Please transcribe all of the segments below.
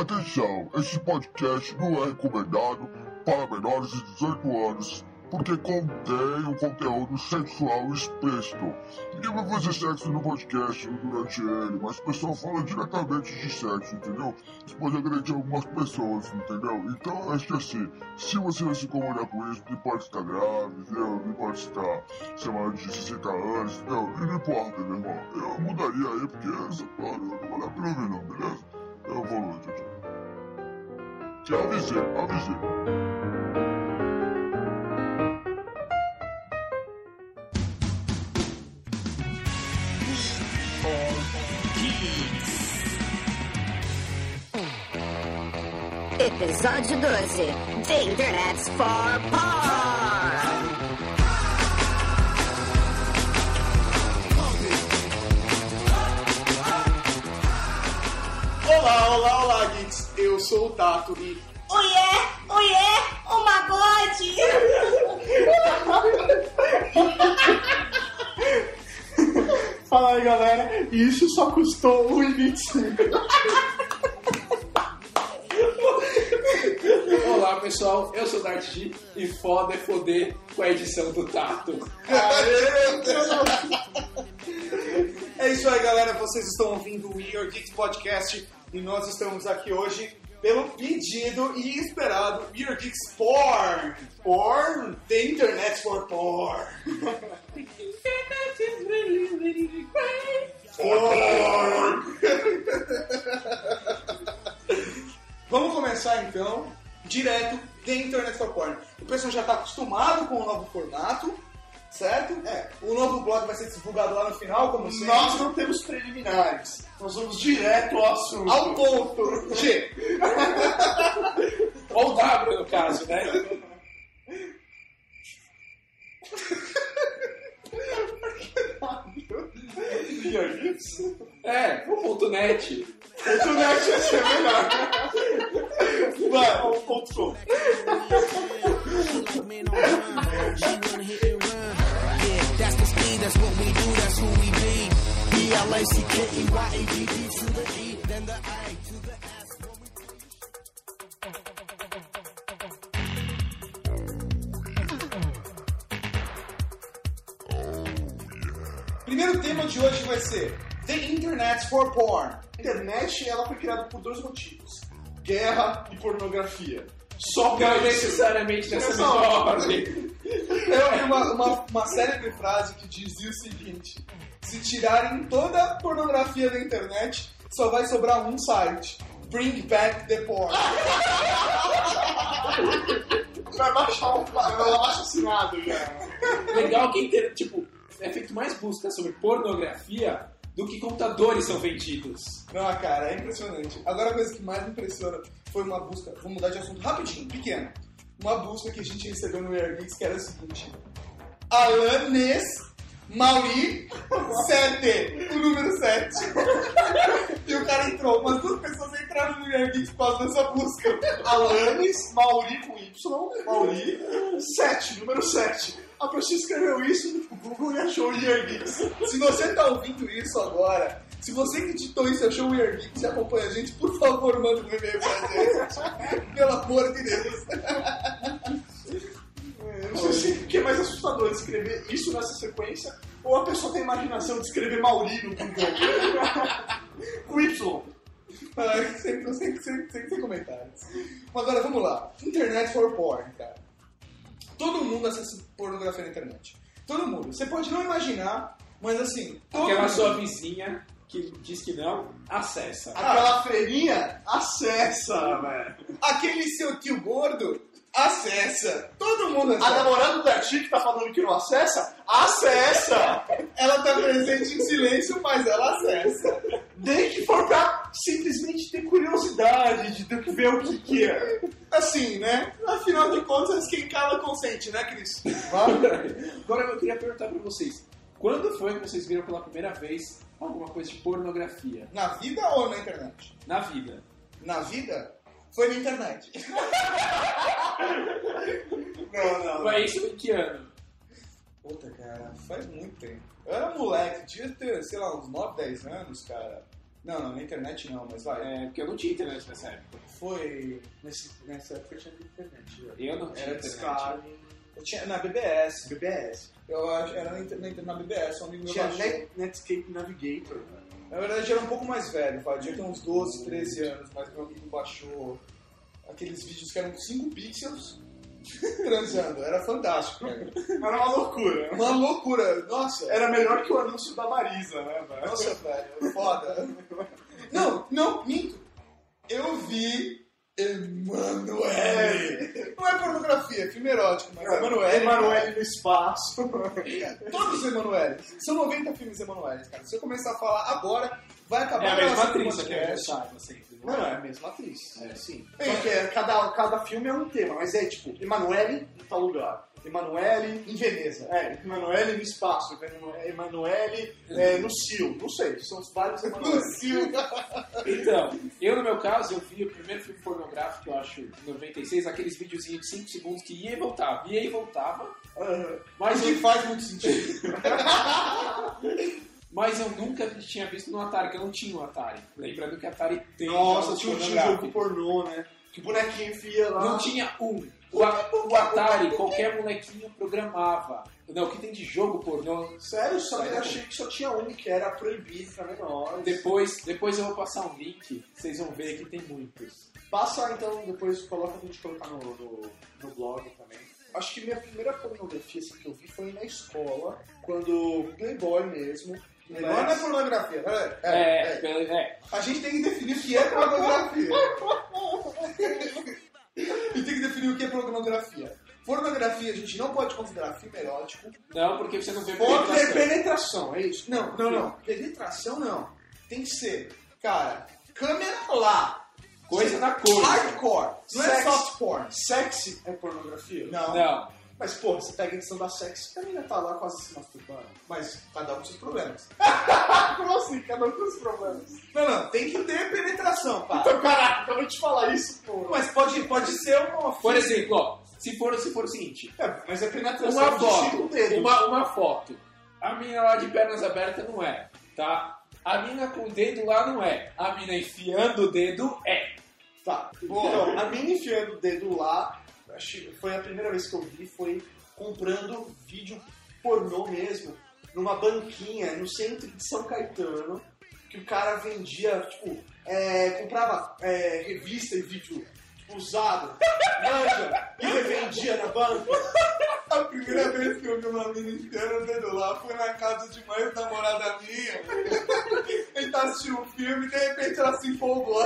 Atenção, esse podcast não é recomendado para menores de 18 anos porque contém um conteúdo sexual explícito. Ninguém vai fazer sexo no podcast durante ele, mas o pessoal fala diretamente de sexo, entendeu? Isso pode agredir algumas pessoas, entendeu? Então acho que assim, se você não se incomodar com isso, não pode estar grávida, entendeu? Não pode estar, sei de 60 anos, entendeu? Não importa, meu irmão. Eu mudaria aí, porque essa parada não vale a pena não, beleza? Eu vou, tchau. Te avisei, avisei. Episódio 12 The Internet's for Porn. Olá, olá, olá, geeks. Eu sou o Tato e Oiê, oiê, o magode! Fala aí, galera. Isso só custou 1,25. Olá pessoal, eu sou o Dart G e foda é foder com a edição do Tato. É isso aí, galera. Vocês estão ouvindo o Your Geeks Podcast e nós estamos aqui hoje pelo pedido e esperado Your Geeks Porn. Porn? The Internet for Porn. Porn. Vamos começar então, direto The Internet for Porn. O pessoal já está acostumado com o novo formato, certo? É. O novo blog vai ser divulgado lá no final, como sempre. Nós não temos preliminares. Nós vamos direto ao assunto. Ao ponto. G. Ou W no caso, né? É, o ponto net. O net ia ser melhor. Vai, o ponto com. B-L-A-C-K-E-Y-A-D-D to the E, then the to the S. Primeiro tema de hoje vai ser The Internet for Porn. A internet ela foi criada por dois motivos: guerra e pornografia. Só por Não necessariamente nessa mesma ordem. vi uma, uma, uma célebre frase que dizia o seguinte: se tirarem toda a pornografia da internet, só vai sobrar um site. Bring back the porn. Vai baixar um abaixo assinado já. Legal que inter... tipo, é feito mais busca sobre pornografia do que computadores são vendidos. Não, cara, é impressionante. Agora a coisa que mais me impressiona foi uma busca. Vou mudar de assunto rapidinho, pequeno. Uma busca que a gente recebeu no Airgeeks que era o seguinte: Alanes Mauri 7, o número 7. e o cara entrou, umas duas pessoas entraram no Airgeeks por causa dessa busca. Alanis, Mauri com Y, Mauri, 7, número 7. A pessoa escreveu isso no Google e achou o Year Geeks. Se você tá ouvindo isso agora, se você que editou isso achou o Airgeeks e acompanha a gente, por favor, manda um e-mail pra gente. Pelo amor de Deus. É mais assustador, escrever isso nessa sequência ou a pessoa tem a imaginação de escrever Mauri no Google. com Y. Ah, sempre, sempre, sempre, sempre sem comentários. Mas agora vamos lá. Internet for porn, cara. Todo mundo acessa pornografia na internet. Todo mundo. Você pode não imaginar, mas assim. Aquela mundo. sua vizinha que diz que não, acessa. Aquela freirinha, acessa, velho. Aquele seu tio gordo, acessa. Todo mundo A acessa. namorada da tia que tá falando que não acessa, acessa! Ela tá presente em silêncio, mas ela acessa. Desde que for pra simplesmente ter curiosidade de ter que ver o que, que é. Assim, né? Afinal de contas, quem cala consente, né, Cris? Agora eu queria perguntar pra vocês. Quando foi que vocês viram pela primeira vez alguma coisa de pornografia? Na vida ou na internet? Na vida. Na vida, foi na internet. não, não. Foi isso em que ano? Puta, cara, faz muito tempo. Eu era moleque, devia ter, sei lá, uns 9, 10 anos, cara. Não, não, na internet não, mas vai. É, porque eu não tinha internet nessa época. Foi. Nesse, nessa época tinha internet. já. Eu não tinha Era internet. Discovery, Eu tinha na BBS. BBS. Eu acho era na, na, na BBS, um amigo meu Tinha. Net, Netscape Navigator. né? Na verdade, era um pouco mais velho, vai. Devia ter uns 12, 13 anos, mas meu amigo baixou aqueles vídeos que eram 5 pixels transando. Era fantástico, cara. Era uma loucura. Uma loucura. Nossa, Era melhor que o anúncio da Marisa, né, velho? Nossa, velho, foda. Não, não, minto. Eu vi Emanuele. Não é pornografia, é filme erótico, mas Emanuele. Emanuele no espaço. Todos os Emanueles. São 90 filmes Emanueles, cara. Se eu começar a falar agora, vai acabar É a mesma atriz, aqui, sabe, sempre. Não, não, é a mesma atriz. É. sim. É. Só que é, cada, cada filme é um tema, mas é tipo, Emanuele em tal lugar. Emanuele Em Veneza. É, Emanuele no espaço, Emanuele é, no Cio, não sei, são vários Emanuele. Lucio. Então, eu no meu caso, eu vi o primeiro filme pornográfico, eu acho, em 96, aqueles videozinhos de 5 segundos que ia e voltava, ia e voltava, mas Mas que eu, faz muito sentido. mas eu nunca tinha visto no Atari, que eu não tinha um Atari. Lembrando que Atari tem Nossa, tinha um jogo pornô, né? Que o bonequinho enfia lá. Não tinha um. O, a- o Atari, qualquer molequinho programava. Não, o que tem de jogo pornô. Sério, só eu achei que só tinha um que era proibido pra menores. Depois, depois eu vou passar um link, vocês vão ver que tem muitos. Passa então, depois coloca pra gente colocar no, no, no blog também. Acho que minha primeira pornografia assim, que eu vi foi na escola, quando Playboy mesmo. Não é pornografia. É, é, É, é. pela- é. A gente tem que definir o que é pornografia. e tem que definir o que é pornografia. Pornografia a gente não pode considerar filme erótico. Não, porque você não vê Pode ter penetração. penetração, é isso? Não, não, não. Penetração não. Tem que ser, cara, câmera lá. Coisa na coisa. Hardcore. Não é Sexo. soft porn. Sexy é pornografia? Não. Não. Mas, pô, você pega a edição da sexy, a menina tá lá quase se masturbando. Mas cada um com seus problemas. Como assim? Cada um com os problemas. Não, não. Tem que ter penetração, pá. Então, caraca, acabou de falar isso, pô. Mas pode, pode ser uma... Por exemplo, ó, se for, se for o seguinte, É, mas é penetração uma foto, uma, uma foto, a mina lá de pernas abertas não é, tá? A mina com o dedo lá não é, a mina enfiando o dedo é. Tá. Então, a mina enfiando o dedo lá, acho que foi a primeira vez que eu vi, foi comprando vídeo pornô mesmo, numa banquinha no centro de São Caetano, que o cara vendia, tipo, é, comprava é, revista e vídeo tipo, usado, manja, e revendia na banca. A primeira vez que eu vi uma mina enfiando o dedo lá foi na casa de uma ex-namorada minha. Ele tá assistindo um filme e de repente ela se empolgou.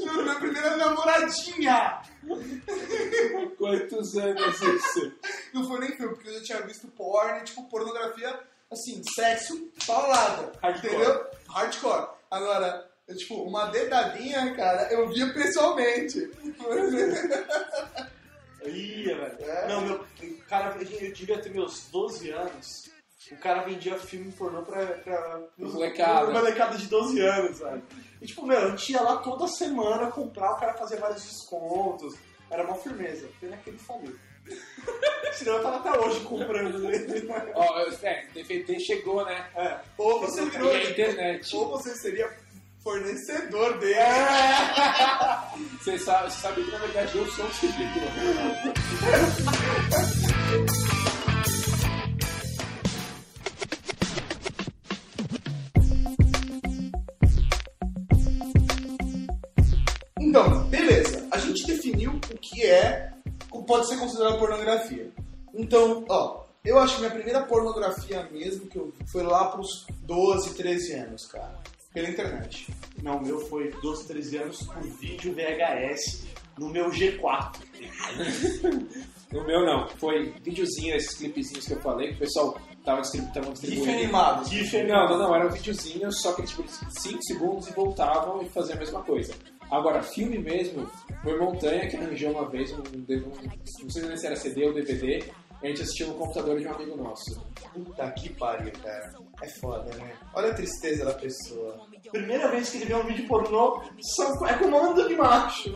Juro, minha primeira namoradinha. Quantos anos isso? Não foi nem filme, porque eu já tinha visto porn, tipo, pornografia, assim, sexo paulada. Hardcore. Entendeu? Hardcore. Agora, eu, tipo, uma dedadinha, cara, eu via pessoalmente. Ia, velho. É? Não, meu, cara, eu devia ter meus 12 anos. O cara vendia filme pornô pra, pra Molecada. molecada de 12 anos, velho. E tipo, meu, a gente ia lá toda semana comprar, o cara fazia vários descontos. Era uma firmeza. Pena que ele faliu. Senão eu tava até hoje comprando ele. Ó, é, DVD chegou, né? É. Ou você virou, internet. ou você seria fornecedor dele. Você sabe, sabe que na verdade eu sou um distribuidor. Pode ser considerado pornografia. Então, ó, eu acho que minha primeira pornografia mesmo que eu vi foi lá pros 12, 13 anos, cara. Pela internet. Não, o meu foi 12, 13 anos por vídeo VHS no meu G4. No meu não, foi videozinho, esses clipezinhos que eu falei, que o pessoal tava, distribu tava GIF distribuindo. animado. GIF Não, não, não, eram videozinhos, só que tipo 5 segundos e voltavam e faziam a mesma coisa. Agora, filme mesmo, foi Montanha que arranjou uma vez um, um não sei se era CD ou DVD, a gente assistiu no computador de um amigo nosso. Puta que pariu, cara. É foda, né? Olha a tristeza da pessoa. Primeira vez que ele vê um vídeo pornô, são, é comando de macho.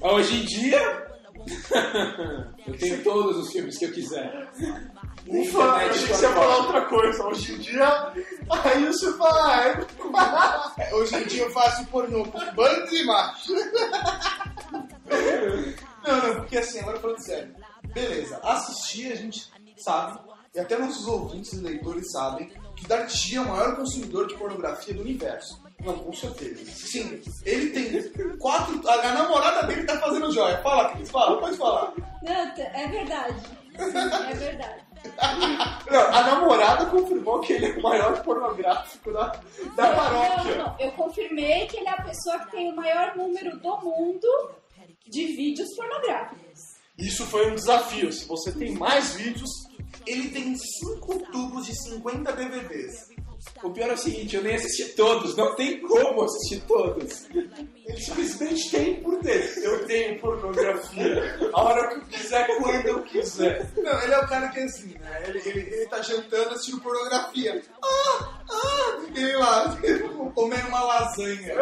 Hoje em dia, eu tenho todos os filmes que eu quiser. Ufa, eu achei que você ia falar outra coisa. Hoje em dia, aí você fala, ah, é. Hoje em dia eu faço pornô com bando de macho. Não, não, porque assim, agora falando sério. Beleza, assistir a gente sabe, e até nossos ouvintes e leitores sabem, que Darty é o maior consumidor de pornografia do universo. Não, com certeza. Sim, ele tem quatro. A, namorada dele tá fazendo joia. Fala, Cris, fala, pode falar. Não, é verdade. Sim, é verdade. Não, a namorada confirmou que ele é o maior pornográfico da, da Não, paróquia. não, não. Eu confirmei que ele é a pessoa que tem o maior número do mundo de vídeos pornográficos. Isso foi um desafio. Se você tem mais vídeos, Ele tem cinco tubos de 50 DVDs. O pior é o seguinte, eu nem assisti todos, não tem como assistir todos. ele simplesmente tem por dentro. Eu tenho pornografia. A hora que eu quiser, quando eu quiser. Não, ele é o cara que é assim, né? Ele, ele, ele tá jantando assistindo pornografia. Ah, ah, e ele lá, comendo uma lasanha.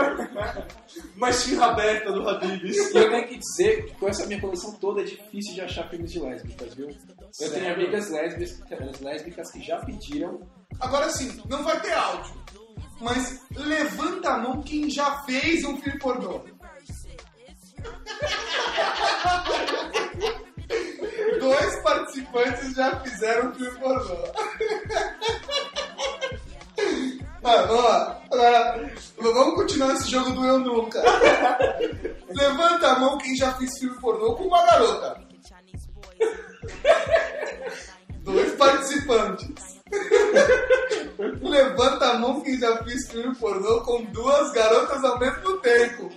Uma esfirra aberta do Habibs. E eu tenho que dizer que com essa minha coleção toda é difícil de achar filmes de lésbicas, viu? Eu tenho amigas lésbicas, lésbicas que já pediram. Agora sim, não vai ter áudio. Mas levanta a mão quem já fez um filme pornô. Dois participantes já fizeram um filme pornô. Lá. Agora, vamos continuar esse jogo do eu nunca. Levanta a mão quem já fez filme pornô com uma garota. Dois participantes. Levanta a mão quem já fez filme pornô com duas garotas ao mesmo tempo.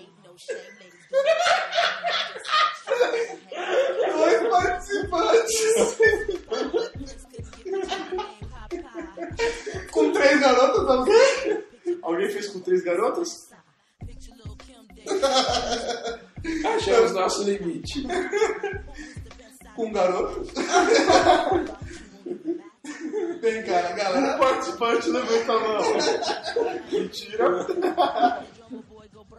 Dois participantes. com três garotas ao mesmo Alguém fez com três garotas? Achamos nosso limite. com garotos. Vem cá, Um galera. participante levanta a mão. Mentira.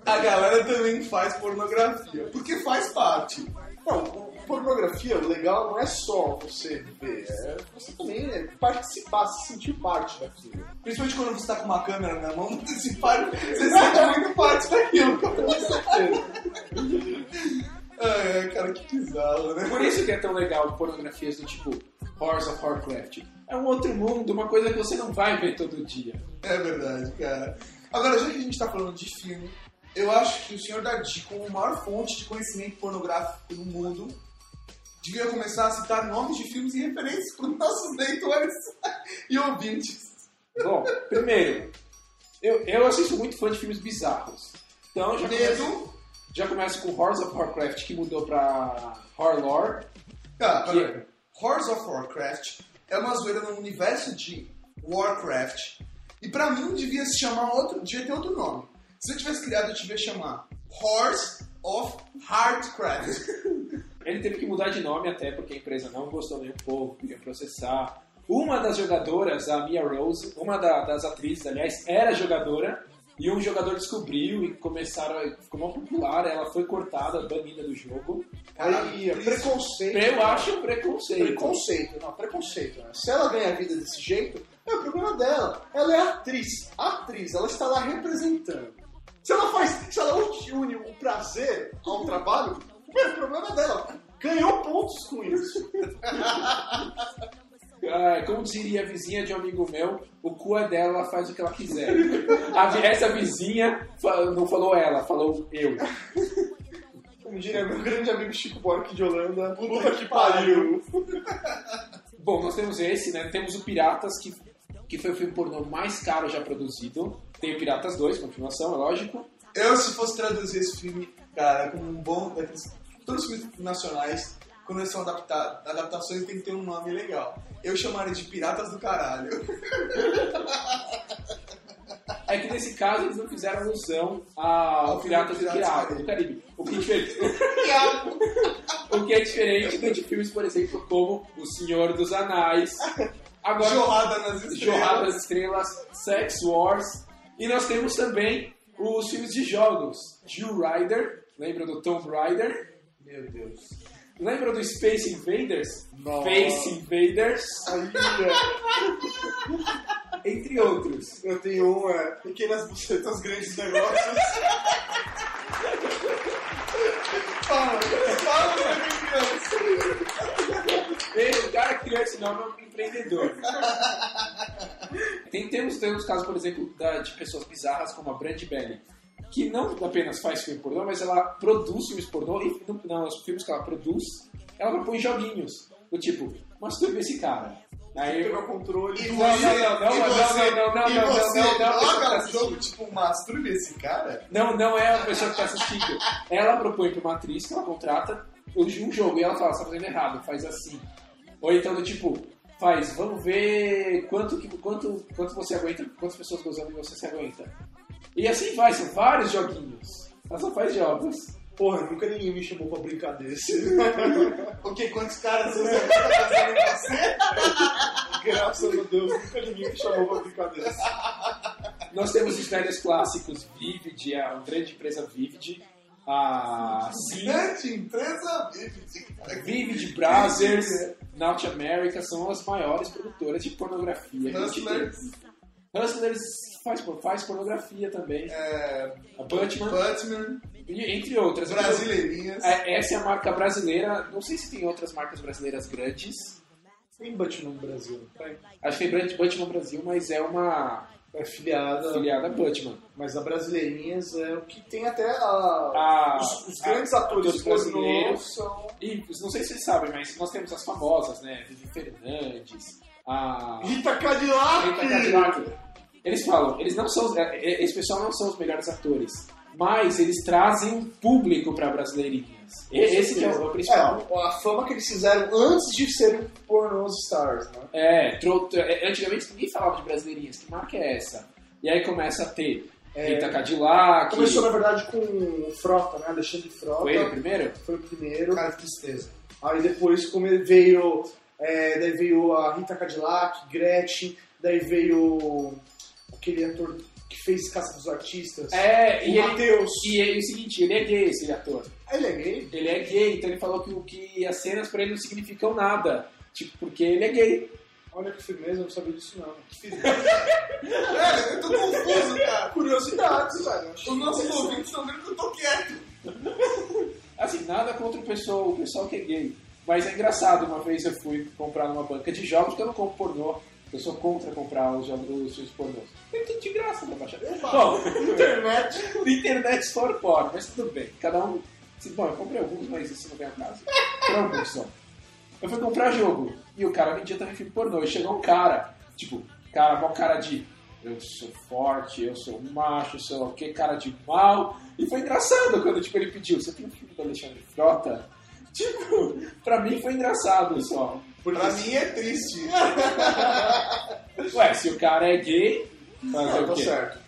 A galera também faz pornografia. Porque faz parte. Não, pornografia, o legal não é só você ver, é você também é participar, se sentir parte daquilo. Principalmente quando você tá com uma câmera na mão, você, se parte, você sente muito parte daquilo. Com certeza. Ai, cara, que bizarro, né? Por isso que é tão legal pornografias do tipo Horse of Warcraft. É um outro mundo, uma coisa que você não vai ver todo dia. É verdade, cara. Agora, já que a gente tá falando de filme, eu acho que o senhor Dardi, como maior fonte de conhecimento pornográfico no mundo, devia começar a citar nomes de filmes e referências para os nossos leitores e ouvintes. Bom, primeiro, eu, eu assisto muito fã de filmes bizarros. Então já começo, Medo. já começo com Horse of Warcraft, que mudou pra Horror. Tá, Que- peraí. Horse of Warcraft é uma zoeira no universo de Warcraft. E pra mim devia se chamar outro, devia ter outro nome. Se eu tivesse criado, eu devia chamar Horse of Hardcraft. Ele teve que mudar de nome até porque a empresa não gostou nem um pouco, queria processar. Uma das jogadoras, a Mia Rose, uma da- das atrizes, aliás, era jogadora. E um jogador descobriu e começaram a, ficou mal popular, ela foi cortada, banida do jogo. Aí, é preconceito. Eu acho um preconceito. Preconceito, não, preconceito. Né? Se ela ganha vida desse jeito, é o problema dela. Ela é atriz. Atriz, ela está lá representando. Se ela faz, se ela une o prazer ao trabalho, é o problema dela. Ganhou pontos com isso. Ah, como diria a vizinha de um amigo meu, o cu é dela, ela faz o que ela quiser. A essa vizinha não falou ela, falou eu. Como diria meu grande amigo Chico Buarque de Holanda, puta que pariu. Bom, nós temos esse, né? Temos o Piratas, que, que foi o filme pornô mais caro já produzido. Tem o Piratas 2, continuação, é lógico. Eu, se fosse traduzir esse filme, cara, como um bom. daqueles- Todos os filmes nacionais, quando eles são adaptados, adaptações tem que ter um nome legal. Eu chamaria de Piratas do Caralho. É que nesse caso eles não fizeram alusão ao Piratas do, Piratas Pirata, do Caribe. O que, é diferente, o que é diferente de filmes, por exemplo, como O Senhor dos Anais. Agora, Jorrada nas estrelas. Jorrada das Estrelas, Sex Wars. E nós temos também os filmes de jogos. Jill Rider, lembra do Tomb Raider? Meu Deus. Lembra do Space Invaders? Nossa. Face Invaders, entre outros. Eu tenho um, é, pequenas bucetas, grandes negócios. Fala, fala sobre criança. Ele, o cara criou esse nome é um empreendedor. Tem, temos, temos casos, por exemplo, da- de pessoas bizarras como a Brand Belly, que não apenas faz filme pornô, mas ela produz filmes pornô e não, não, os filmes que ela produz, ela propõe joguinhos. Do tipo, masturbe esse cara. Aí, Pegou o controle. E Não, você, não, não, não, não, não, não, não, você não, não, não, joga um jogo tipo Masturbe esse cara? Não, não é a pessoa que está assistindo. Ela propõe para uma atriz que ela contrata um jogo e ela fala, você tá fazendo errado, faz assim. Ou então do tipo, faz, vamos ver quanto, quanto, quanto você aguenta, quantas pessoas gozando e você se aguenta. E assim vai, são vários joguinhos. Ela só faz jogos. Porra, nunca ninguém me chamou pra brincar desse. O que? Quantos caras você tá fazendo você? Graças a Deus, nunca ninguém me chamou pra brincar desse. Nós temos os velhos clássicos Vivid, a grande empresa Vivid, a Sim, Grande empresa Vivid. Vivid Brothers, North America são as maiores produtoras de pornografia. tem. Hustlers, faz, faz pornografia também. é, A Batman, Batman, e entre outras. Brasileirinhas. É, Essa é a marca brasileira. Não sei se tem outras marcas brasileiras grandes. Tem Batman no Brasil, tem. Acho que tem Batman Brasil, mas é uma É filiada, filiada Batman. mas a Brasileirinhas é o que tem até a... A- os, os a- grandes atores atores brasileiros brasileiros. são... E não sei se vocês sabem, mas nós temos as famosas, né? Vivi Fernandes, a Rita Cadillac! Rita Cadillac. Eles falam, eles não são, é, é, esse pessoal não são os melhores atores, mas eles trazem um público para brasileirinhas. Esse que é o principal. É, a fama que eles fizeram antes de serem pornos stars, né? É, tro- é, antigamente ninguém falava de brasileirinhas, que marca é essa? E aí começa a ter Rita Cadillac. Começou, na verdade, com o Frota, né? Alexandre Frota. Foi ele primeiro? Foi o primeiro. Cara, que tristeza. Aí depois come- veio, é, daí veio a Rita Cadillac, Gretchen, daí veio aquele ator que fez Caça dos Artistas. É, o e ele, Matheus. e ele, o seguinte, ele é gay, esse ator. Ele é gay? Ele é gay, então ele falou que, o- que as cenas pra ele não significam nada. Tipo, porque ele é gay. Olha que firmeza, eu não sabia disso não. Velho, eu tô confuso, cara. Curiosidades, velho. Os nossos ouvintes estão vendo que eu tô quieto. Assim, nada contra o pessoal, o pessoal que é gay. Mas é engraçado, uma vez eu fui comprar numa banca de jogos, porque eu não compro pornô. Eu sou contra comprar os jogos os filmes pornôs. Tem tudo de graça pra baixar. Bom, Internet. internet for porn, mas tudo bem. Cada um. Bom, eu comprei alguns, mas isso não vem caso. Comprei alguns só. Eu fui comprar jogo. E o cara vendia também filme pornô. E chegou um cara, tipo, cara, mó cara de. Eu sou forte, eu sou macho, sei lá o que, cara de mal. E foi engraçado quando tipo, ele pediu: Você tem um filme do Alexandre Frota? Tipo, pra mim foi engraçado só. Pra mim é triste. Ué, se o cara é gay, fazer Não, o tá quê? certo.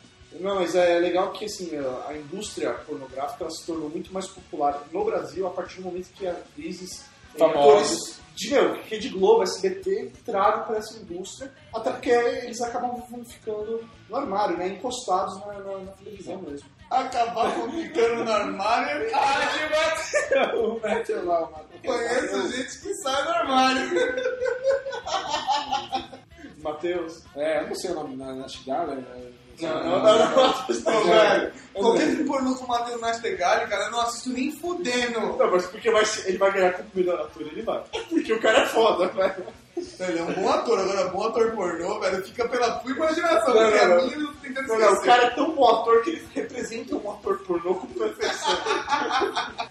Não, mas é legal que assim, a indústria pornográfica se tornou muito mais popular no Brasil a partir do momento que atrizes e Famosos. de meu, Rede Globo, SBT, tragam para essa indústria, até porque eles acabam ficando no armário, né? Encostados na, na- na televisão mesmo. Acabar ficando no armário. Ah, o Matthew lá, o conheço gente que sai do armário. Matheus. É, eu não sei o nome na, na Chigala. Não, não, não, não, Ô, velho, qualquer filme pornô com o Matheus Nastegali, cara, eu não assisto nem fudendo. Não, mas porque vai ele vai ganhar como melhor ator, ele vai. Porque o cara é foda, velho. Ele é um bom ator, agora bom ator pornô, velho, fica pela tua imaginação, Não, porque não, a não. minha tentando Não, não, o cara é tão bom ator que ele representa um ator pornô com perfeição.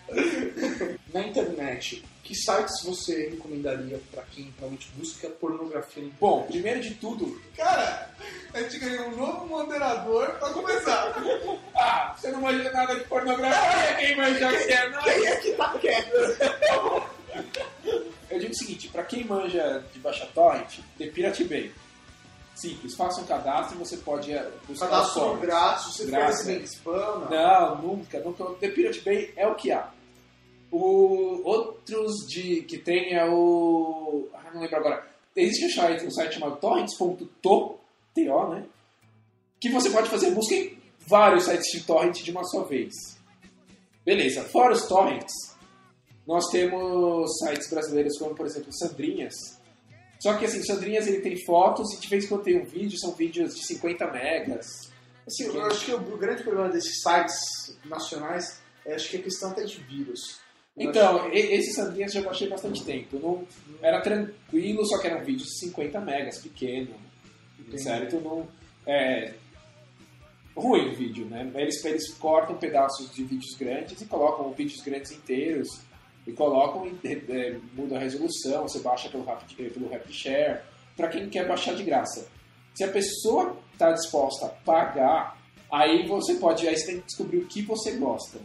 Na internet, que sites você recomendaria pra quem realmente busca pornografia? Bom, primeiro de tudo, Cara, a gente ganhou um novo moderador pra começar. ah, você não manja nada de pornografia, quem manja quer, não? Quem é que tá quieto? Eu digo o seguinte, pra quem manja de baixa torrent, The Pirate Bay. Simples, faça um cadastro e você pode eh, buscar Cadastro torrents. grátis, você fica Grátis, é. spam, não. Não, nunca, nunca. The Pirate Bay é o que há. O, outros de, que tem é o. Ah, não lembro agora. Existe um site, um site chamado torrents.to, T-O, né? Que você pode fazer busca em vários sites de torrent de uma só vez. Beleza, fora os torrents, Nós temos sites brasileiros como, por exemplo, Sandrinhas. Só que, assim, Sandrinhas ele tem fotos e de vez em quando tem um vídeo, são vídeos de 50 megas. Assim, eu acho que o grande problema desses sites nacionais é acho que a questão até de vírus. Eu Então, e- esse Sandrinhas eu já baixei bastante tempo. Não, era tranquilo, só que eram vídeos de 50 megas, pequeno. Certo? Não, é ruim o vídeo, né? Eles, eles cortam pedaços de vídeos grandes e colocam vídeos grandes inteiros e colocam e é, mudam a resolução, você baixa pelo Rapid, pelo Rapid Share, para quem quer baixar de graça. Se a pessoa está disposta a pagar, aí você pode, aí você tem que descobrir o que você gosta.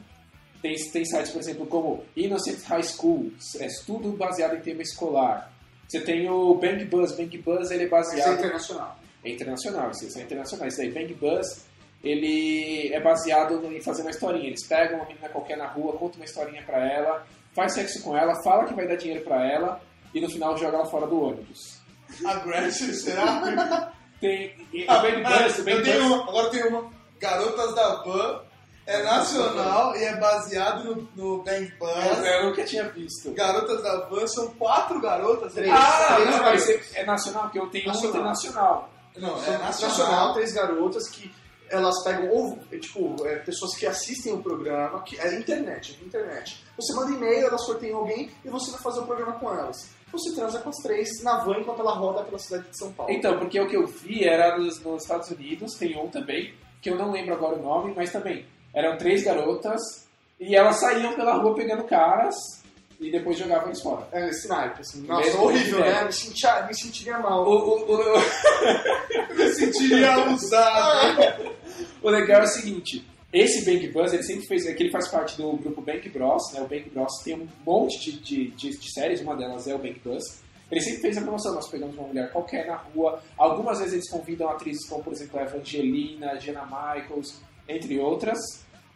Tem, tem sites, por exemplo, como Innocent High School, é tudo baseado em tema escolar. Você tem o Bang Buzz, Bang Buzz ele é Isso é baseado internacional. é internacional, esses são internacionais. Daí Bang Buzz, ele é baseado em fazer uma historinha. Eles pegam uma menina qualquer na rua, contam uma historinha pra ela, faz sexo com ela, fala que vai dar dinheiro pra ela e no final joga ela fora do ônibus. A Gretchen, será? Tem e Ah, Bang ah, Buzz, eu tenho uma, agora tem uma. Garotas da Van é nacional e é baseado no, no Bang Buzz. eu nunca tinha visto. Garotas da Van são quatro garotas. Três. Ah, Três não, mas é, é nacional, porque eu tenho um Nacional. internacional. Não, é nacional. nacional. três garotas que elas pegam, ou, tipo, é, pessoas que assistem o programa, que é internet, é internet. Você manda e-mail, elas sorteiam alguém e você vai fazer o programa com elas. Você transa com as três na van enquanto ela roda pela cidade de São Paulo. Então, porque o que eu vi era nos, nos Estados Unidos, tem um também, que eu não lembro agora o nome, mas também eram três garotas e elas saíam pela rua pegando caras e depois jogavam eles fora. É, esse naipe, assim. Nossa, Mesmo horrível, né? Me, sentia, me sentiria mal. O, o, o, me sentiria usado. O legal é o seguinte, esse Bang Buzz, ele sempre fez, é que ele faz parte do grupo Bang Bros, né? O Bang Bros tem um monte de, de, de, de séries, uma delas é o Bang Buzz. Ele sempre fez a promoção, nós pegamos uma mulher qualquer na rua, algumas vezes eles convidam atrizes como, por exemplo, a Evangelina, Jenna Michaels, entre outras,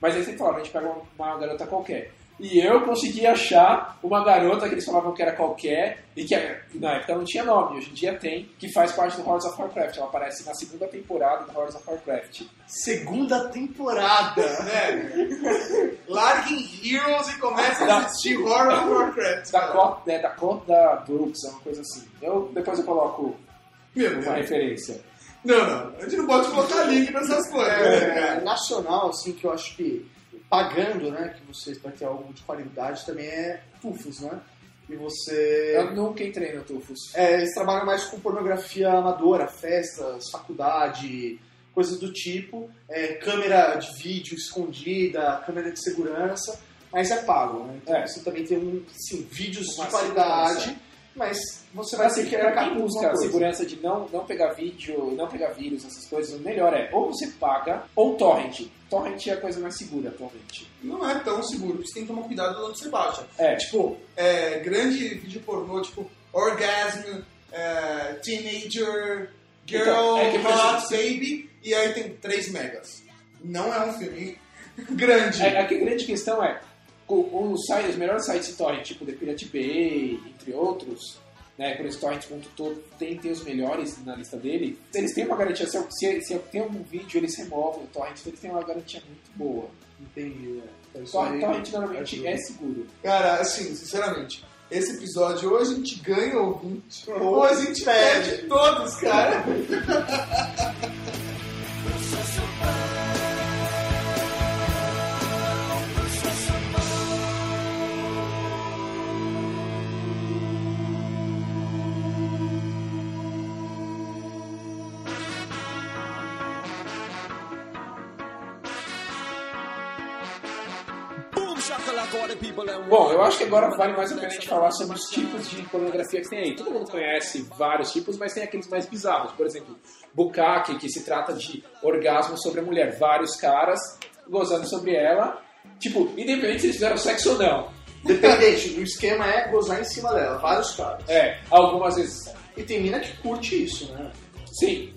mas eles sempre falavam, a gente pega uma, uma garota qualquer. E eu consegui achar uma garota que eles falavam que era qualquer e que na época não tinha nome, hoje em dia tem, que faz parte do Hordes of Warcraft. Ela aparece na segunda temporada do Hordes of Warcraft. Segunda temporada. Velho, larguem Heroes e comecem a Da- assistir Horror of Warcraft. Da cara. Cota é, da Cota Brooks, é uma coisa assim. Eu, depois eu coloco Meu uma Deus. referência. Não, não. A gente não pode colocar link nessas coisas. É, né, cara? nacional, assim, que eu acho que pagando, né, que você vai ter algo de qualidade também é Tufos, né? E você... Eu nunca entrei no Tufus. É, eles trabalham mais com pornografia amadora, festas, faculdade, coisas do tipo. É, câmera de vídeo escondida, câmera de segurança, mas é pago, né? Então É. você também tem um, sim, vídeos Uma de qualidade. Mas você vai Assim, ter que alguma a coisa. segurança de não, não pegar vídeo, não pegar vírus, essas coisas, o melhor é ou você paga ou torrent. Torrent é a coisa mais segura atualmente. Não é tão seguro, porque você tem que tomar cuidado onde você baixa. É, Tipo, é, grande vídeo pornô, tipo, Orgasm, é, Teenager, Girl, Então, é Hot Baby, e aí tem 3 megas. Não é um filme grande. É, a que- grande questão é, o- os, sites, os melhores sites de torrent, tipo The Pirate Bay, entre outros, né, por esse torrent.todo, tem, tem os melhores na lista dele, eles têm uma garantia, se, se, se tem algum vídeo, eles removem o torrent, então eles têm uma garantia muito boa. Entendi, né? Então, Torrent, torrent normalmente ajuda. é seguro. Cara, assim, sinceramente, esse episódio ou a gente ganha ouvinte, ou a gente perde todos, cara. Bom, eu acho que agora vale mais a pena a gente falar sobre os tipos de pornografia que tem aí. Todo mundo conhece vários tipos, mas tem aqueles mais bizarros. Por exemplo, bukkake, que se trata de orgasmo sobre a mulher. Vários caras gozando sobre ela. Tipo, independente se eles fizeram sexo ou não. Dependente, o esquema é gozar em cima dela, vários caras. É, algumas vezes. E tem mina que curte isso, né? Sim,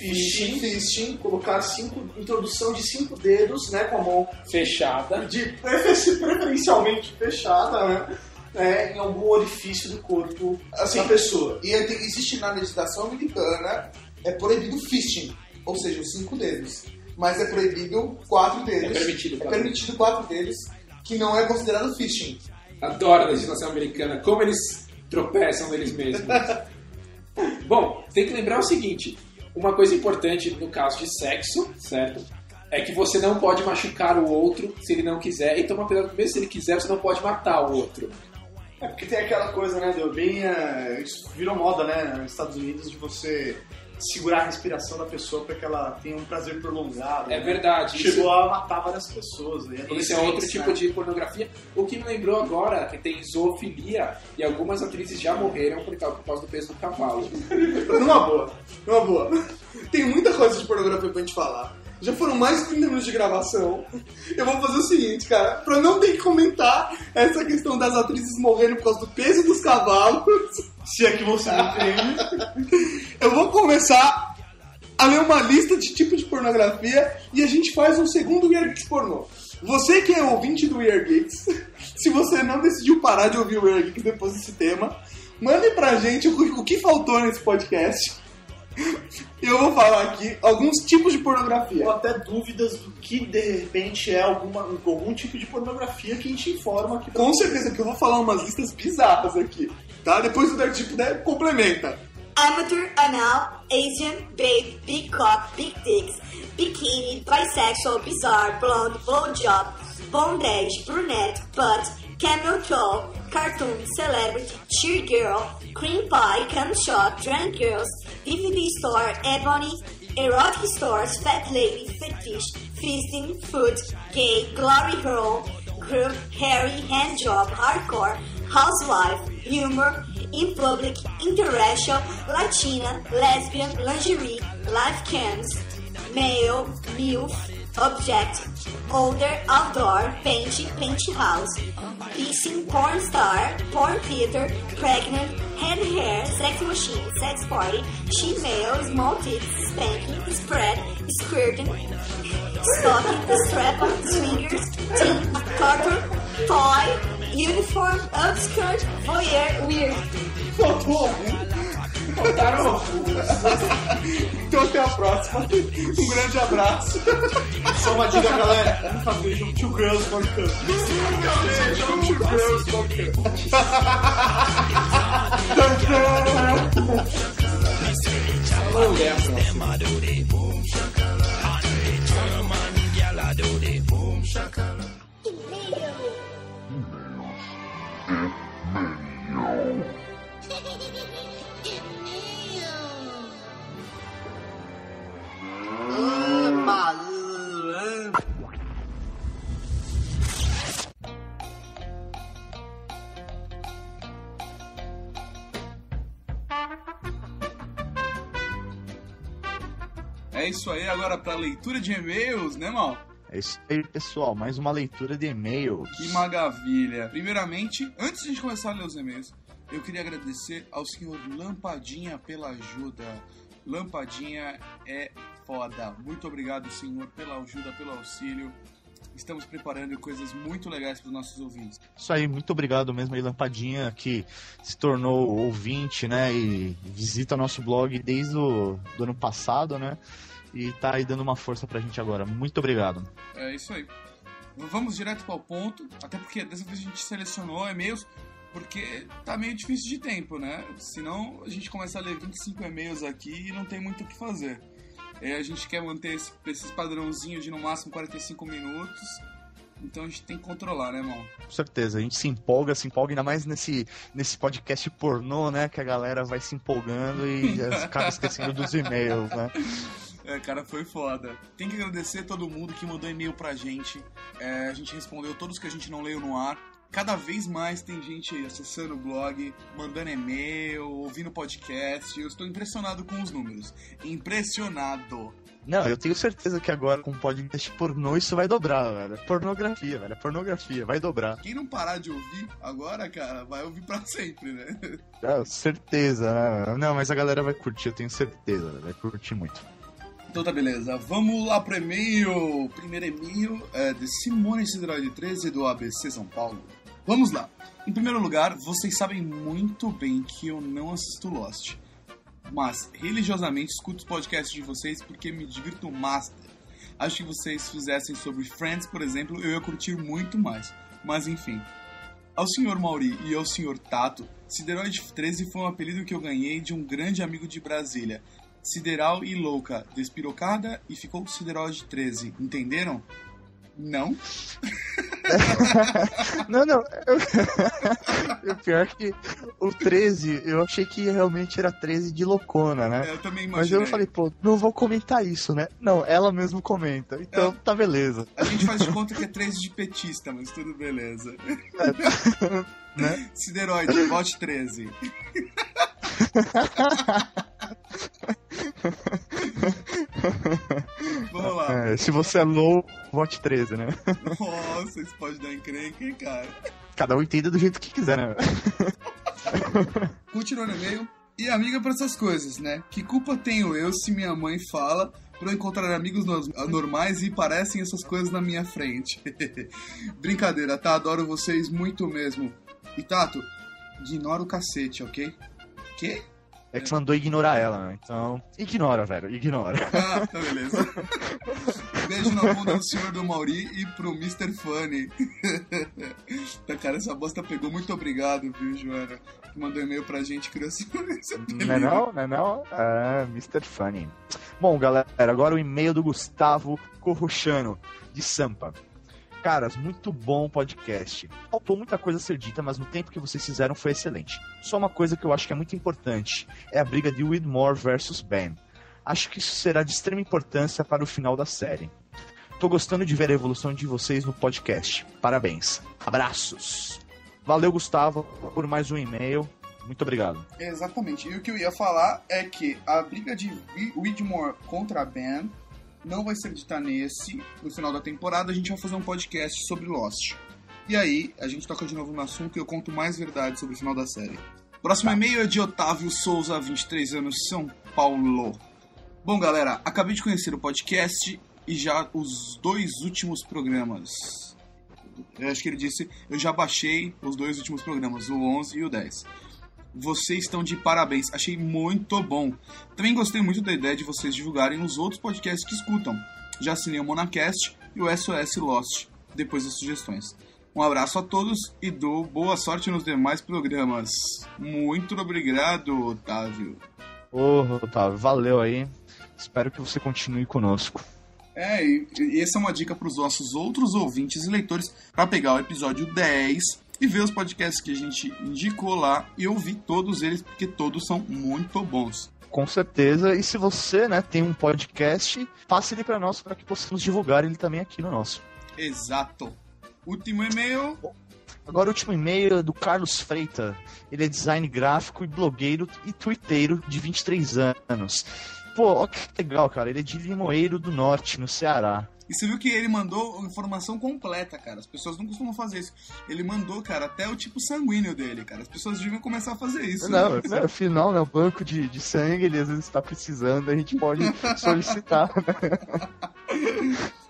Fishing, fishing, colocar cinco, introdução de cinco dedos, né, com a mão fechada. de prefer- preferencialmente fechada, né, é, em algum orifício do corpo Assim, da pessoa. E tem- existe na legislação americana, é proibido fisting, ou seja, os cinco dedos. Mas é proibido quatro dedos. É permitido É quatro permitido quatro dedos, que não é considerado fisting. Adoro a legislação americana, como eles tropeçam neles mesmos. Bom, tem que lembrar o seguinte: uma coisa importante no caso de sexo, certo? É que você não pode machucar o outro se ele não quiser. E toma cuidado, mesmo se ele quiser, você não pode matar o outro. É porque tem aquela coisa, né, deu bem. é, isso virou moda, né, nos Estados Unidos, de você segurar a respiração da pessoa para que ela tenha um prazer prolongado. É né? verdade. Chegou Isso, a matar várias pessoas. Né, esse é outro tipo né? de pornografia. O que me lembrou agora que tem zoofilia e algumas atrizes já morreram por causa, por causa do peso do cavalo. Numa boa, numa boa. Tem muita coisa de pornografia pra gente falar. Já foram mais de 30 minutos de gravação. Eu vou fazer o seguinte, cara, pra não ter que comentar essa questão das atrizes morrendo por causa do peso dos cavalos, Se é que você me entende. eu vou começar a ler uma lista de tipo de pornografia e a gente faz um segundo Weird Geeks pornô. Você que é ouvinte do Weird Geeks, se você não decidiu parar de ouvir o Weird Geeks depois desse tema, mande pra gente o que faltou nesse podcast. Eu vou falar aqui alguns tipos de pornografia. Ou até dúvidas do que de repente é alguma, algum tipo de pornografia que a gente informa aqui Com certeza que eu vou falar umas listas bizarras aqui, tá? Depois o Dark Tipo puder, complementa. Amateur, anal, Asian, babe, big cock, big dicks, bikini, bisexual, bizarre, blonde, blowjob, bondage, brunette, butt, camel toe, cartoon, celebrity, cheer girl, cream pie, cum shot, drunk girls, DVD store, ebony, erotic stores, fat lady, fetish, feasting, food, gay, glory hole, group, hairy, hand job, hardcore, housewife, humor, in public, interracial, Latina, lesbian, lingerie, life cams, male, MILF, object, older, outdoor, painting, painting house, pissing, porn star, porn theater, pregnant, hand hair, sex machine, sex party, she male, small tits, spanking, spread, squirting, stalking, strap on, swingers, teen, cartoon, toy, uniform, upskirt, voyeur, weird. Faltou algum? Faltaram Então até a próxima. Um grande abraço. Só uma dica, galera. Nunca vejam Two Girls One Cup. Não lembro. É isso aí, agora pra leitura de e-mails, né, Mal? É isso aí, pessoal. Mais uma leitura de e-mails. Que maravilha! Primeiramente, antes de a gente começar a ler os e-mails, eu queria agradecer ao senhor Lampadinha pela ajuda. Lampadinha é foda. Muito obrigado, senhor, pela ajuda, pelo auxílio. Estamos preparando coisas muito legais para os nossos ouvintes. Isso aí, muito obrigado mesmo aí, Lampadinha, que se tornou ouvinte, né? E visita nosso blog desde o do ano passado, né? E tá aí dando uma força pra gente agora. Muito obrigado. É isso aí. Vamos direto para o ponto, até porque dessa vez a gente selecionou e-mails porque tá meio difícil de tempo, né? Senão a gente começa a ler 25 e-mails aqui e não tem muito o que fazer. É, a gente quer manter esse, esses padrãozinhos de no máximo 45 minutos. Então a gente tem que controlar, né, irmão? Com certeza, a gente se empolga, se empolga ainda mais nesse, nesse podcast pornô, né? Que a galera vai se empolgando e acaba esquecendo dos e-mails, né? É, cara, foi foda. Tem que agradecer todo mundo que mandou e-mail pra gente. É, a gente respondeu todos que a gente não leu no ar. Cada vez mais tem gente acessando o blog, mandando e-mail, ouvindo podcast. Eu estou impressionado com os números. Impressionado. Não, eu tenho certeza que agora com podcast pornô isso vai dobrar, velho. Pornografia, velho. Pornografia, vai dobrar. Quem não parar de ouvir agora, cara, vai ouvir pra sempre, né? É, certeza, né? Não, mas a galera vai curtir, eu tenho certeza, velho. Vai curtir muito. Então tá, beleza. Vamos lá pro e-mail. Primeiro e-mail é de Simone Cidroide 13 do ABC São Paulo. Vamos lá. Em primeiro lugar, vocês sabem muito bem que eu não assisto Lost. Mas, religiosamente, escuto os podcasts de vocês porque me divirto master. Acho que vocês fizessem sobre Friends, por exemplo, eu ia curtir muito mais. Mas enfim. Ao senhor Mauri e ao senhor Tato, Sideroide 13 foi um apelido que eu ganhei de um grande amigo de Brasília. Sideral e louca, despirocada e ficou Sideroide 13. Entenderam? Não? não, não. Eu... o pior é que o 13, eu achei que realmente era 13 de loucona, né? É, eu também Mas imaginei. eu falei, pô, não vou comentar isso, né? Não, ela mesmo comenta. Então tá beleza. A gente faz de conta que é 13 de petista, mas tudo beleza. Né? Sideroide, vote 13. Vamos lá. É, se você é low, vote 13, né? Nossa, isso pode dar encrenca, hein, cara. Cada um entenda do jeito que quiser, né? Continuando o e-mail. E amiga pra essas coisas, né? Que culpa tenho eu se minha mãe fala pra eu encontrar amigos no- normais e parecem essas coisas na minha frente? Brincadeira, tá? Adoro vocês muito mesmo. E Tato, ignora o cacete, ok? Quê? É que você mandou ignorar ela, né? Então, ignora, velho, ignora. Ah, tá beleza. Beijo na bunda do senhor do Mauri e pro Mr. Funny. tá, cara, essa bosta pegou. Muito obrigado, viu, Joana? Que mandou e-mail pra gente, criou esse esse apelido. Não é não? Não é não? É, Mr. Funny. Bom, galera, agora o e-mail do Gustavo Corrochano, de Sampa. Caras, muito bom podcast. Faltou muita coisa a ser dita, mas no tempo que vocês fizeram foi excelente. Só uma coisa que eu acho que é muito importante é a briga de Widmore versus Ben. Acho que isso será de extrema importância para o final da série. Tô gostando de ver a evolução de vocês no podcast. Parabéns. Abraços. Valeu, Gustavo, por mais um e-mail. Muito obrigado. Exatamente. E o que eu ia falar é que a briga de Wi- Widmore contra Ben não vai ser dita nesse. No final da temporada, a gente vai fazer um podcast sobre Lost. E aí, a gente toca de novo no assunto e eu conto mais verdades sobre o final da série. Próximo e-mail é de Otávio Souza, 23 anos, São Paulo. Bom, galera, acabei de conhecer o podcast e já os dois últimos programas. Eu acho que ele disse, eu já baixei os dois últimos programas, o 11 e o 10. Vocês estão de parabéns, achei muito bom. Também gostei muito da ideia de vocês divulgarem nos outros podcasts que escutam. Já assinei o Monacast e o SOS Lost, depois das sugestões. Um abraço a todos e dou boa sorte nos demais programas. Muito obrigado, Otávio. Ô, Otávio, valeu aí. Espero que você continue conosco. É, e, e essa é uma dica para os nossos outros ouvintes e leitores para pegar o episódio 10 e ver os podcasts que a gente indicou lá e ouvir todos eles, porque todos são muito bons. Com certeza. E se você né, tem um podcast, passe ele para nós para que possamos divulgar ele também aqui no nosso. Exato. Último e-mail. Agora, o último e-mail é do Carlos Freita. Ele é design gráfico e blogueiro e twitteiro de 23 anos. Pô, ó que legal, cara. Ele é de Limoeiro do Norte, no Ceará. E você viu que ele mandou informação completa, cara. As pessoas não costumam fazer isso. Ele mandou, cara, até o tipo sanguíneo dele, cara. As pessoas deviam começar a fazer isso. Não, né? né, afinal, né, o banco de, de sangue, ele às vezes está precisando, a gente pode solicitar. né?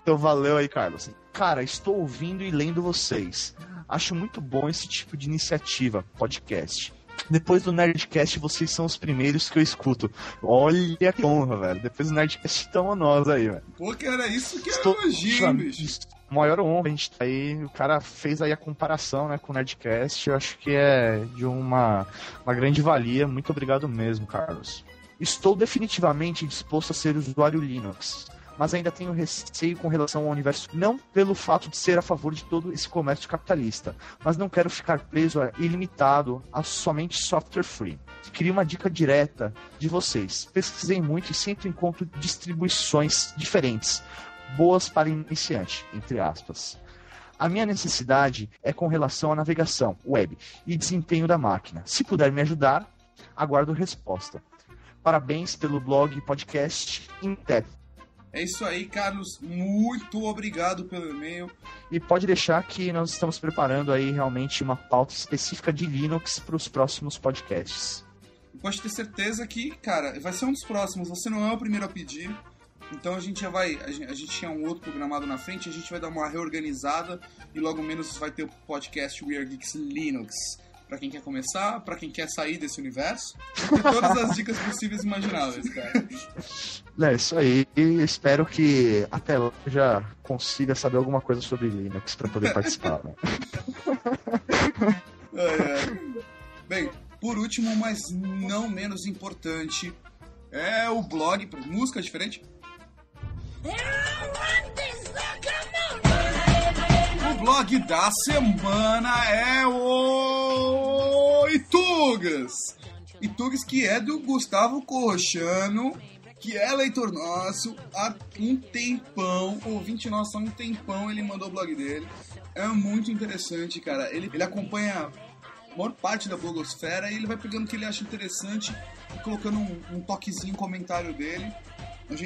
então valeu aí, Carlos. Cara, estou ouvindo e lendo vocês. Acho muito bom esse tipo de iniciativa, podcast. Depois do Nerdcast, vocês são os primeiros que eu escuto. Olha que honra, velho. Depois do Nerdcast, estão nós aí, velho. Pô, cara, isso que Estou- elogio, hein, bicho. Maior honra a gente tá aí. O cara fez aí a comparação né, com o Nerdcast. Eu acho que é de uma, uma grande valia. Muito obrigado mesmo, Carlos. Estou definitivamente disposto a ser usuário Linux. Mas ainda tenho receio com relação ao universo, não pelo fato de ser a favor de todo esse comércio capitalista, mas não quero ficar preso e limitado a somente software free. Queria uma dica direta de vocês. Pesquisei muito e sempre encontro distribuições diferentes, boas para iniciante, entre aspas. A minha necessidade é com relação à navegação, web e desempenho da máquina. Se puder me ajudar, aguardo resposta. Parabéns pelo blog e podcast Intep. É isso aí, Carlos. Muito obrigado pelo e-mail. E pode deixar que nós estamos preparando aí realmente uma pauta específica de Linux para os próximos podcasts. E pode ter certeza que, cara, vai ser um dos próximos. Você não é o primeiro a pedir. Então a gente já vai. A gente, a gente tinha um outro programado na frente, a gente vai dar uma reorganizada e logo menos vai ter o podcast We Are Geeks Linux. Pra quem quer começar, pra quem quer sair desse universo. E todas as dicas possíveis e imagináveis, cara. É isso aí. E espero que até lá eu já consiga saber alguma coisa sobre Linux para poder participar. né? É, é. Bem, por último, mas não menos importante, é o blog, música diferente. O blog da semana é o Itugas. Itugas que é do Gustavo Corrochano, que é leitor nosso há um tempão, ouvinte nosso há um tempão, ele mandou o blog dele. É muito interessante, cara. Ele, ele acompanha a maior parte da blogosfera e ele vai pegando o que ele acha interessante e colocando um, um toquezinho, um comentário dele.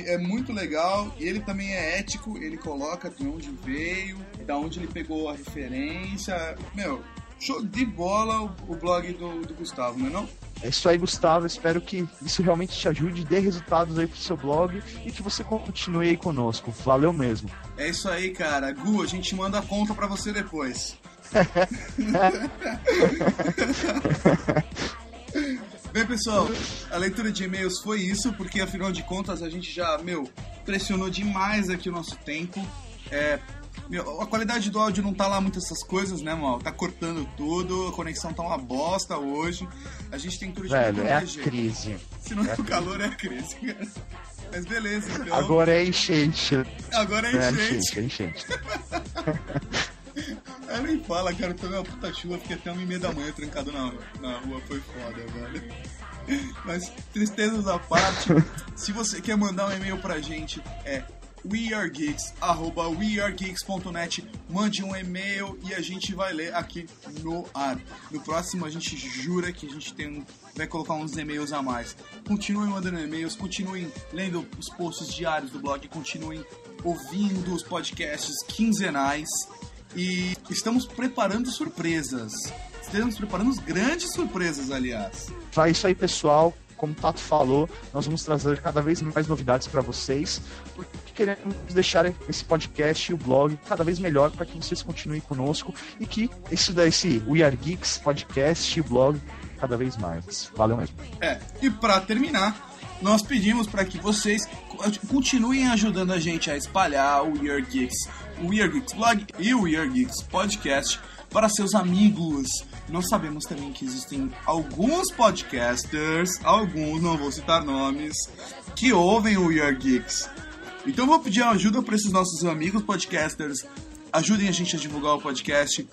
É muito legal e ele também é ético, ele coloca de onde veio, da onde ele pegou a referência. Meu, show de bola o, o blog do, do Gustavo, não é não? É isso aí, Gustavo. Espero que isso realmente te ajude, dê resultados aí pro seu blog e que você continue aí conosco. Valeu mesmo. É isso aí, cara. Gu, a gente manda a conta pra você depois. Bem, pessoal, a leitura de e-mails foi isso, porque afinal de contas a gente já, meu, pressionou demais aqui o nosso tempo. É, meu, a qualidade do áudio não tá lá muitas essas coisas, né, mal? Tá cortando tudo, a conexão tá uma bosta hoje. A gente tem tudo de Velho, é a jeito. crise. Se não é é o calor, é a crise. Mas beleza, então. Agora é enchente. Agora é É enchente. enchente, é enchente. Ela nem fala, cara, eu tomei uma puta chuva, fiquei até uma e meia da manhã trancado na, na rua, foi foda, velho. Mas, tristezas à parte, se você quer mandar um e-mail pra gente, é wearegeeks, arroba wearegeeks.net, mande um e-mail e a gente vai ler aqui no ar. No próximo a gente jura que a gente tem um, vai colocar uns e-mails a mais. Continuem mandando e-mails, continuem lendo os posts diários do blog, continuem ouvindo os podcasts quinzenais e estamos preparando surpresas. Estamos preparando grandes surpresas, aliás. É isso aí, pessoal. Como o Tato falou, nós vamos trazer cada vez mais novidades para vocês, porque queremos deixar esse podcast e o blog cada vez melhor para que vocês continuem conosco e que esse desse We Are Geeks podcast e blog cada vez mais. Valeu mesmo. É, e para terminar, nós pedimos para que vocês continuem ajudando a gente a espalhar o We Are Geeks, o We Are Geeks blog e o We Are Geeks podcast para seus amigos. Nós sabemos também que existem alguns podcasters, alguns, não vou citar nomes, que ouvem o We Are Geeks. Então vou pedir ajuda para esses nossos amigos podcasters. Ajudem a gente a divulgar o podcast,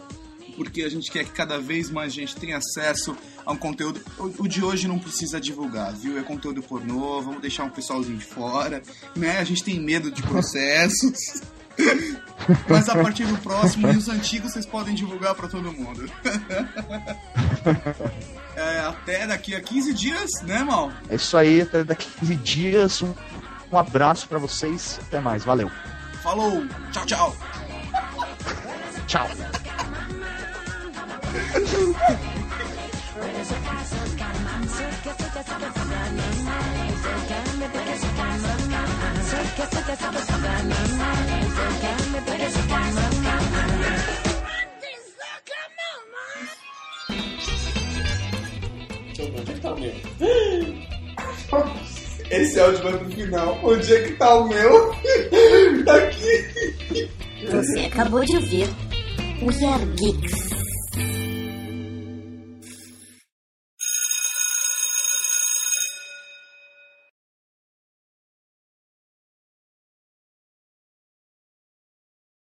porque a gente quer que cada vez mais gente tenha acesso a um conteúdo. O, o de hoje não precisa divulgar, viu? É conteúdo pornô, vamos deixar um pessoalzinho de fora, né? A gente tem medo de processos. Mas a partir do próximo e os antigos vocês podem divulgar para todo mundo. É, até daqui a 15 dias, né, Mal? É isso aí, até daqui a 15 dias. Um, um abraço para vocês. Até mais. Valeu. Falou, tchau, tchau. Tchau. Que tá o meu? Esse áudio vai pro final. Onde é que tá o meu? Tá aqui. Você acabou de ouvir We Are Geeks.